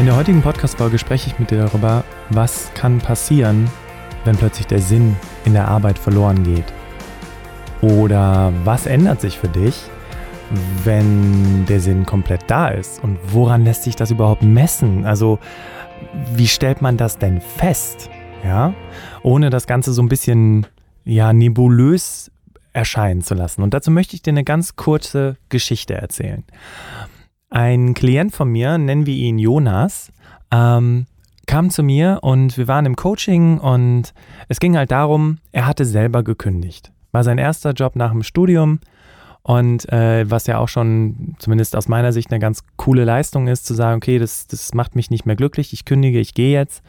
In der heutigen Podcast-Folge spreche ich mit dir darüber, was kann passieren, wenn plötzlich der Sinn in der Arbeit verloren geht. Oder was ändert sich für dich, wenn der Sinn komplett da ist? Und woran lässt sich das überhaupt messen? Also, wie stellt man das denn fest? Ja, ohne das Ganze so ein bisschen, ja, nebulös erscheinen zu lassen. Und dazu möchte ich dir eine ganz kurze Geschichte erzählen. Ein Klient von mir, nennen wir ihn Jonas, ähm, kam zu mir und wir waren im Coaching und es ging halt darum, er hatte selber gekündigt. War sein erster Job nach dem Studium und äh, was ja auch schon zumindest aus meiner Sicht eine ganz coole Leistung ist, zu sagen, okay, das, das macht mich nicht mehr glücklich, ich kündige, ich gehe jetzt.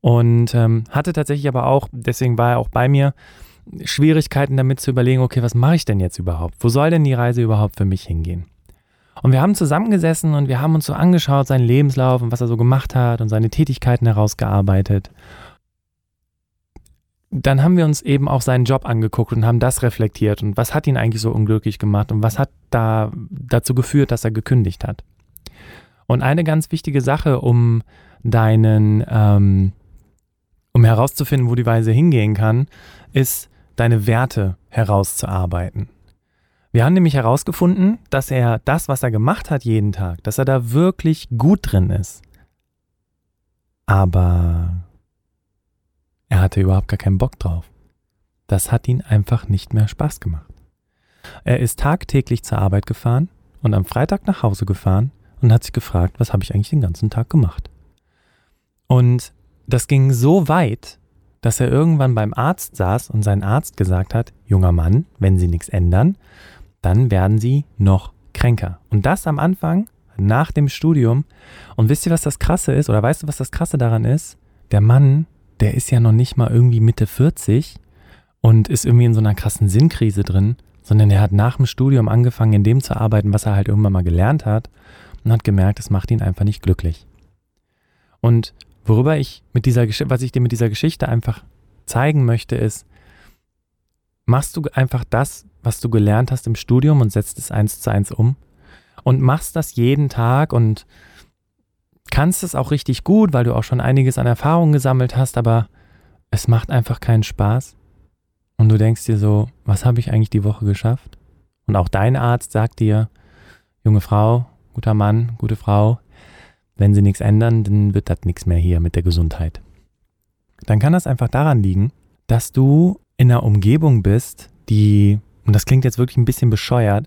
Und ähm, hatte tatsächlich aber auch, deswegen war er auch bei mir, Schwierigkeiten damit zu überlegen, okay, was mache ich denn jetzt überhaupt? Wo soll denn die Reise überhaupt für mich hingehen? Und wir haben zusammengesessen und wir haben uns so angeschaut, seinen Lebenslauf und was er so gemacht hat und seine Tätigkeiten herausgearbeitet. Dann haben wir uns eben auch seinen Job angeguckt und haben das reflektiert und was hat ihn eigentlich so unglücklich gemacht und was hat da dazu geführt, dass er gekündigt hat. Und eine ganz wichtige Sache, um deinen, ähm, um herauszufinden, wo die Weise hingehen kann, ist, deine Werte herauszuarbeiten. Wir haben nämlich herausgefunden, dass er das, was er gemacht hat jeden Tag, dass er da wirklich gut drin ist. Aber er hatte überhaupt gar keinen Bock drauf. Das hat ihn einfach nicht mehr Spaß gemacht. Er ist tagtäglich zur Arbeit gefahren und am Freitag nach Hause gefahren und hat sich gefragt, was habe ich eigentlich den ganzen Tag gemacht. Und das ging so weit, dass er irgendwann beim Arzt saß und sein Arzt gesagt hat, junger Mann, wenn Sie nichts ändern, dann werden sie noch kränker. Und das am Anfang, nach dem Studium. Und wisst ihr, was das Krasse ist? Oder weißt du, was das Krasse daran ist? Der Mann, der ist ja noch nicht mal irgendwie Mitte 40 und ist irgendwie in so einer krassen Sinnkrise drin, sondern er hat nach dem Studium angefangen, in dem zu arbeiten, was er halt irgendwann mal gelernt hat und hat gemerkt, es macht ihn einfach nicht glücklich. Und worüber ich mit dieser was ich dir mit dieser Geschichte einfach zeigen möchte, ist, machst du einfach das, was du gelernt hast im Studium und setzt es eins zu eins um und machst das jeden Tag und kannst es auch richtig gut, weil du auch schon einiges an Erfahrung gesammelt hast, aber es macht einfach keinen Spaß. Und du denkst dir so, was habe ich eigentlich die Woche geschafft? Und auch dein Arzt sagt dir, junge Frau, guter Mann, gute Frau, wenn sie nichts ändern, dann wird das nichts mehr hier mit der Gesundheit. Dann kann das einfach daran liegen, dass du in einer Umgebung bist, die und das klingt jetzt wirklich ein bisschen bescheuert,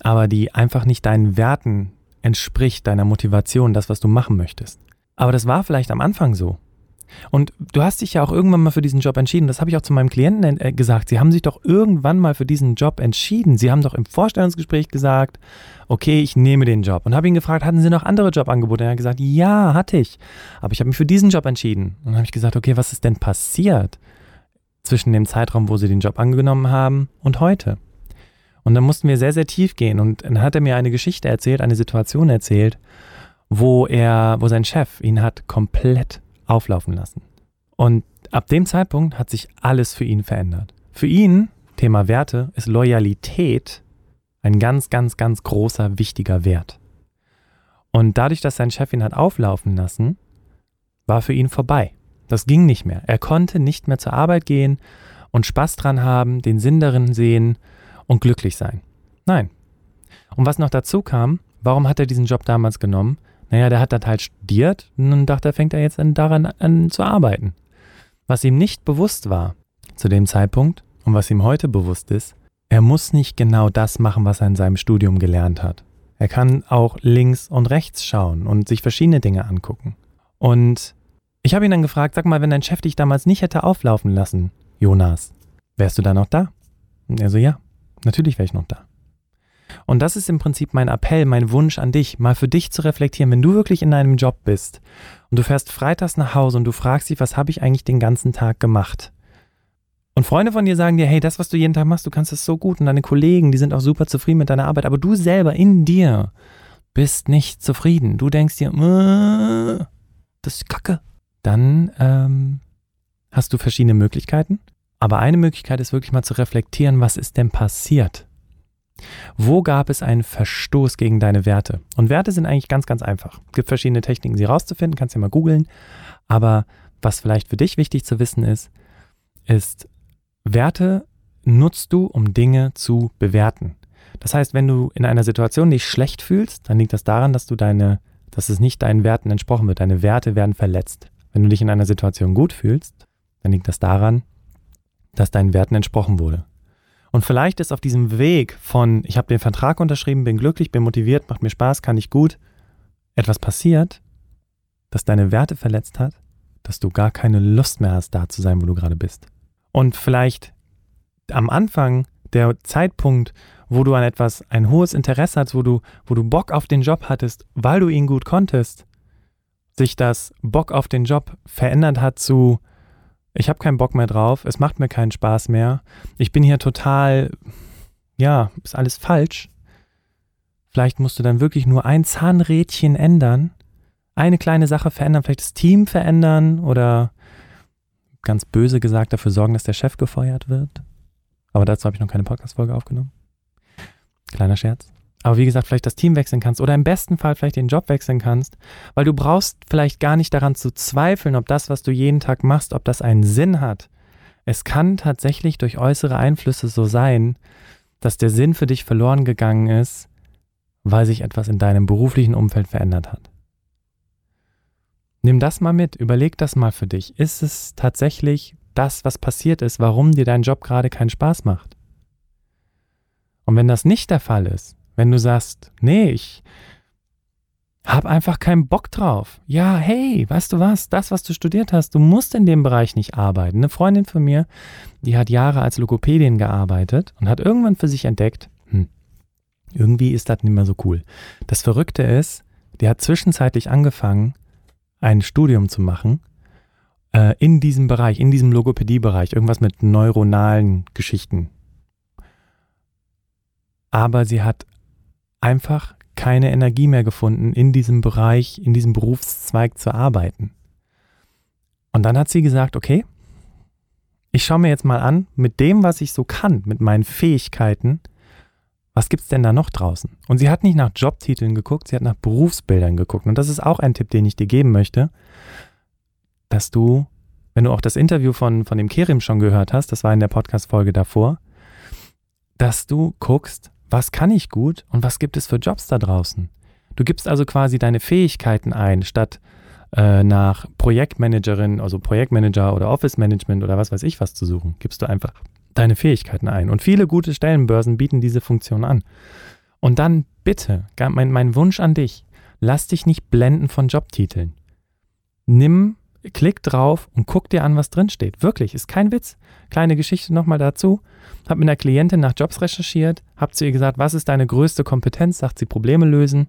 aber die einfach nicht deinen Werten entspricht, deiner Motivation, das, was du machen möchtest. Aber das war vielleicht am Anfang so. Und du hast dich ja auch irgendwann mal für diesen Job entschieden. Das habe ich auch zu meinem Klienten äh, gesagt. Sie haben sich doch irgendwann mal für diesen Job entschieden. Sie haben doch im Vorstellungsgespräch gesagt, okay, ich nehme den Job. Und habe ihn gefragt, hatten Sie noch andere Jobangebote? Und er hat gesagt, ja, hatte ich. Aber ich habe mich für diesen Job entschieden. Und dann habe ich gesagt, okay, was ist denn passiert? Zwischen dem Zeitraum, wo sie den Job angenommen haben und heute. Und dann mussten wir sehr, sehr tief gehen. Und dann hat er mir eine Geschichte erzählt, eine Situation erzählt, wo er, wo sein Chef ihn hat komplett auflaufen lassen. Und ab dem Zeitpunkt hat sich alles für ihn verändert. Für ihn, Thema Werte, ist Loyalität ein ganz, ganz, ganz großer, wichtiger Wert. Und dadurch, dass sein Chef ihn hat auflaufen lassen, war für ihn vorbei. Das ging nicht mehr. Er konnte nicht mehr zur Arbeit gehen und Spaß dran haben, den Sinn darin sehen und glücklich sein. Nein. Und was noch dazu kam, warum hat er diesen Job damals genommen? Naja, der hat das halt studiert und dachte, er fängt er jetzt an, daran an zu arbeiten. Was ihm nicht bewusst war zu dem Zeitpunkt und was ihm heute bewusst ist, er muss nicht genau das machen, was er in seinem Studium gelernt hat. Er kann auch links und rechts schauen und sich verschiedene Dinge angucken. Und ich habe ihn dann gefragt, sag mal, wenn dein Chef dich damals nicht hätte auflaufen lassen, Jonas, wärst du da noch da? Und er so, ja, natürlich wäre ich noch da. Und das ist im Prinzip mein Appell, mein Wunsch an dich, mal für dich zu reflektieren, wenn du wirklich in deinem Job bist und du fährst freitags nach Hause und du fragst dich, was habe ich eigentlich den ganzen Tag gemacht? Und Freunde von dir sagen dir, hey, das, was du jeden Tag machst, du kannst es so gut und deine Kollegen, die sind auch super zufrieden mit deiner Arbeit, aber du selber in dir bist nicht zufrieden. Du denkst dir, äh, das ist Kacke. Dann ähm, hast du verschiedene Möglichkeiten. Aber eine Möglichkeit ist wirklich mal zu reflektieren, was ist denn passiert? Wo gab es einen Verstoß gegen deine Werte? Und Werte sind eigentlich ganz, ganz einfach. Es gibt verschiedene Techniken, sie rauszufinden, kannst ja mal googeln. Aber was vielleicht für dich wichtig zu wissen ist, ist, Werte nutzt du, um Dinge zu bewerten. Das heißt, wenn du in einer Situation dich schlecht fühlst, dann liegt das daran, dass du deine, dass es nicht deinen Werten entsprochen wird. Deine Werte werden verletzt. Wenn du dich in einer Situation gut fühlst, dann liegt das daran, dass deinen Werten entsprochen wurde. Und vielleicht ist auf diesem Weg von, ich habe den Vertrag unterschrieben, bin glücklich, bin motiviert, macht mir Spaß, kann ich gut, etwas passiert, das deine Werte verletzt hat, dass du gar keine Lust mehr hast, da zu sein, wo du gerade bist. Und vielleicht am Anfang der Zeitpunkt, wo du an etwas ein hohes Interesse hast, wo du, wo du Bock auf den Job hattest, weil du ihn gut konntest, sich das Bock auf den Job verändert hat zu, ich habe keinen Bock mehr drauf, es macht mir keinen Spaß mehr, ich bin hier total, ja, ist alles falsch. Vielleicht musst du dann wirklich nur ein Zahnrädchen ändern, eine kleine Sache verändern, vielleicht das Team verändern oder ganz böse gesagt dafür sorgen, dass der Chef gefeuert wird. Aber dazu habe ich noch keine Podcast-Folge aufgenommen. Kleiner Scherz. Aber wie gesagt, vielleicht das Team wechseln kannst oder im besten Fall vielleicht den Job wechseln kannst, weil du brauchst vielleicht gar nicht daran zu zweifeln, ob das, was du jeden Tag machst, ob das einen Sinn hat. Es kann tatsächlich durch äußere Einflüsse so sein, dass der Sinn für dich verloren gegangen ist, weil sich etwas in deinem beruflichen Umfeld verändert hat. Nimm das mal mit, überleg das mal für dich. Ist es tatsächlich das, was passiert ist, warum dir dein Job gerade keinen Spaß macht? Und wenn das nicht der Fall ist, wenn du sagst, nee, ich hab einfach keinen Bock drauf. Ja, hey, weißt du was? Das, was du studiert hast, du musst in dem Bereich nicht arbeiten. Eine Freundin von mir, die hat Jahre als Logopädin gearbeitet und hat irgendwann für sich entdeckt, hm, irgendwie ist das nicht mehr so cool. Das Verrückte ist, die hat zwischenzeitlich angefangen, ein Studium zu machen äh, in diesem Bereich, in diesem Logopädie-Bereich, irgendwas mit neuronalen Geschichten. Aber sie hat einfach keine Energie mehr gefunden, in diesem Bereich, in diesem Berufszweig zu arbeiten. Und dann hat sie gesagt, okay, ich schaue mir jetzt mal an, mit dem, was ich so kann, mit meinen Fähigkeiten, was gibt es denn da noch draußen? Und sie hat nicht nach Jobtiteln geguckt, sie hat nach Berufsbildern geguckt. Und das ist auch ein Tipp, den ich dir geben möchte, dass du, wenn du auch das Interview von, von dem Kerim schon gehört hast, das war in der Podcast-Folge davor, dass du guckst, was kann ich gut und was gibt es für Jobs da draußen. Du gibst also quasi deine Fähigkeiten ein, statt äh, nach Projektmanagerin, also Projektmanager oder Office Management oder was weiß ich was zu suchen. Gibst du einfach deine Fähigkeiten ein. Und viele gute Stellenbörsen bieten diese Funktion an. Und dann bitte, mein, mein Wunsch an dich, lass dich nicht blenden von Jobtiteln. Nimm, klick drauf und guck dir an, was drin steht. Wirklich, ist kein Witz. Kleine Geschichte nochmal dazu. Hab mit einer Klientin nach Jobs recherchiert, hab zu ihr gesagt, was ist deine größte Kompetenz? Sagt sie Probleme lösen.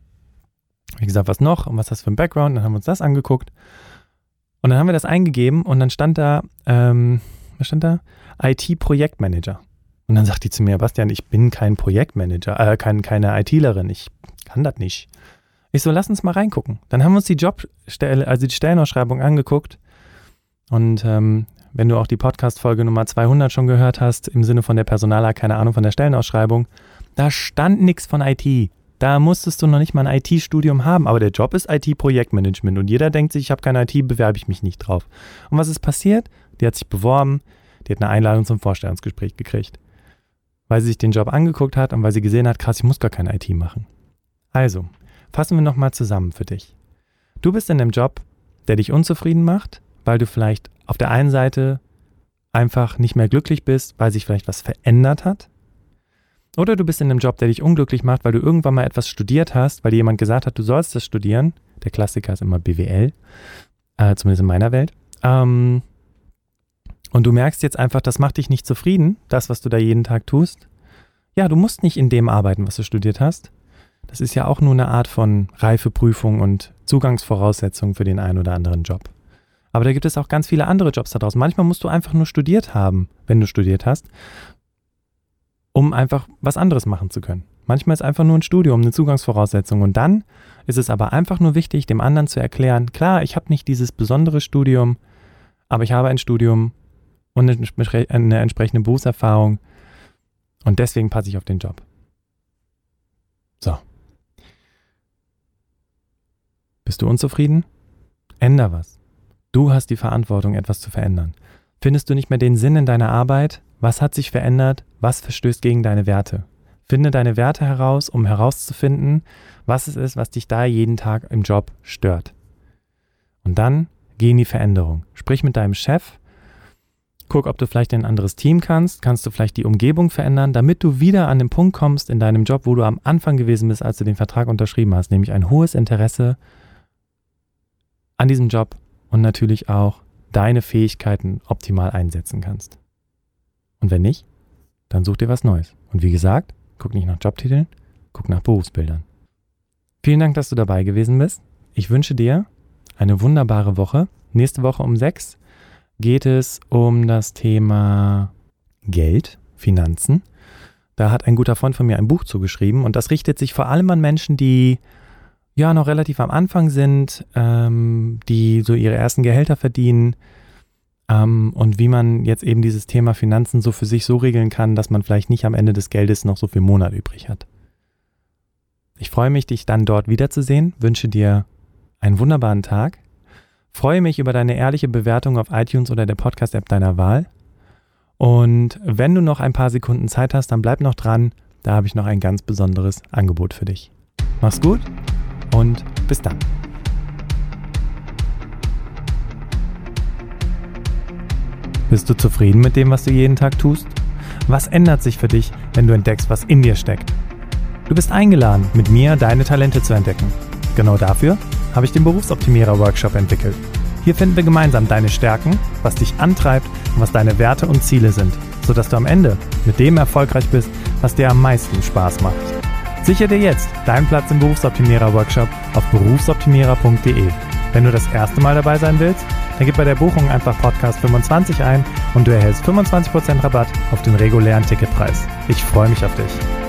Wie gesagt, was noch und was hast du für ein Background? Dann haben wir uns das angeguckt. Und dann haben wir das eingegeben und dann stand da, ähm, was stand da? IT-Projektmanager. Und dann sagt die zu mir, Bastian, ich bin kein Projektmanager, äh, kein, keine ITlerin, ich kann das nicht. Ich so, lass uns mal reingucken. Dann haben wir uns die Jobstelle, also die Stellenausschreibung angeguckt. Und ähm, wenn du auch die Podcast-Folge Nummer 200 schon gehört hast, im Sinne von der Personaler, keine Ahnung von der Stellenausschreibung, da stand nichts von IT. Da musstest du noch nicht mal ein IT-Studium haben, aber der Job ist IT-Projektmanagement und jeder denkt sich, ich habe kein IT, bewerbe ich mich nicht drauf. Und was ist passiert? Die hat sich beworben, die hat eine Einladung zum Vorstellungsgespräch gekriegt. Weil sie sich den Job angeguckt hat und weil sie gesehen hat, krass, ich muss gar kein IT machen. Also, fassen wir nochmal zusammen für dich. Du bist in einem Job, der dich unzufrieden macht, weil du vielleicht auf der einen Seite einfach nicht mehr glücklich bist, weil sich vielleicht was verändert hat. Oder du bist in einem Job, der dich unglücklich macht, weil du irgendwann mal etwas studiert hast, weil dir jemand gesagt hat, du sollst das studieren. Der Klassiker ist immer BWL, äh, zumindest in meiner Welt. Ähm, und du merkst jetzt einfach, das macht dich nicht zufrieden, das, was du da jeden Tag tust, ja, du musst nicht in dem arbeiten, was du studiert hast. Das ist ja auch nur eine Art von Reifeprüfung und Zugangsvoraussetzung für den einen oder anderen Job. Aber da gibt es auch ganz viele andere Jobs da draußen. Manchmal musst du einfach nur studiert haben, wenn du studiert hast, um einfach was anderes machen zu können. Manchmal ist einfach nur ein Studium eine Zugangsvoraussetzung. Und dann ist es aber einfach nur wichtig, dem anderen zu erklären, klar, ich habe nicht dieses besondere Studium, aber ich habe ein Studium und eine entsprechende Berufserfahrung und deswegen passe ich auf den Job. So. Bist du unzufrieden? Änder was. Du hast die Verantwortung, etwas zu verändern. Findest du nicht mehr den Sinn in deiner Arbeit? Was hat sich verändert? Was verstößt gegen deine Werte? Finde deine Werte heraus, um herauszufinden, was es ist, was dich da jeden Tag im Job stört. Und dann geh in die Veränderung. Sprich mit deinem Chef. Guck, ob du vielleicht in ein anderes Team kannst. Kannst du vielleicht die Umgebung verändern, damit du wieder an den Punkt kommst in deinem Job, wo du am Anfang gewesen bist, als du den Vertrag unterschrieben hast, nämlich ein hohes Interesse an diesem Job und natürlich auch deine Fähigkeiten optimal einsetzen kannst. Und wenn nicht, dann such dir was Neues. Und wie gesagt, guck nicht nach Jobtiteln, guck nach Berufsbildern. Vielen Dank, dass du dabei gewesen bist. Ich wünsche dir eine wunderbare Woche. Nächste Woche um sechs geht es um das Thema Geld, Finanzen. Da hat ein guter Freund von mir ein Buch zugeschrieben und das richtet sich vor allem an Menschen, die ja noch relativ am Anfang sind, ähm, die so ihre ersten Gehälter verdienen ähm, und wie man jetzt eben dieses Thema Finanzen so für sich so regeln kann, dass man vielleicht nicht am Ende des Geldes noch so viel Monat übrig hat. Ich freue mich, dich dann dort wiederzusehen, wünsche dir einen wunderbaren Tag, freue mich über deine ehrliche Bewertung auf iTunes oder der Podcast-App deiner Wahl. Und wenn du noch ein paar Sekunden Zeit hast, dann bleib noch dran, da habe ich noch ein ganz besonderes Angebot für dich. Mach's gut und bis dann. Bist du zufrieden mit dem, was du jeden Tag tust? Was ändert sich für dich, wenn du entdeckst, was in dir steckt? Du bist eingeladen, mit mir deine Talente zu entdecken. Genau dafür habe ich den Berufsoptimierer Workshop entwickelt. Hier finden wir gemeinsam deine Stärken, was dich antreibt und was deine Werte und Ziele sind, sodass du am Ende mit dem erfolgreich bist, was dir am meisten Spaß macht. Sichere dir jetzt deinen Platz im Berufsoptimierer Workshop auf berufsoptimierer.de. Wenn du das erste Mal dabei sein willst, dann gib bei der Buchung einfach Podcast 25 ein und du erhältst 25% Rabatt auf den regulären Ticketpreis. Ich freue mich auf dich.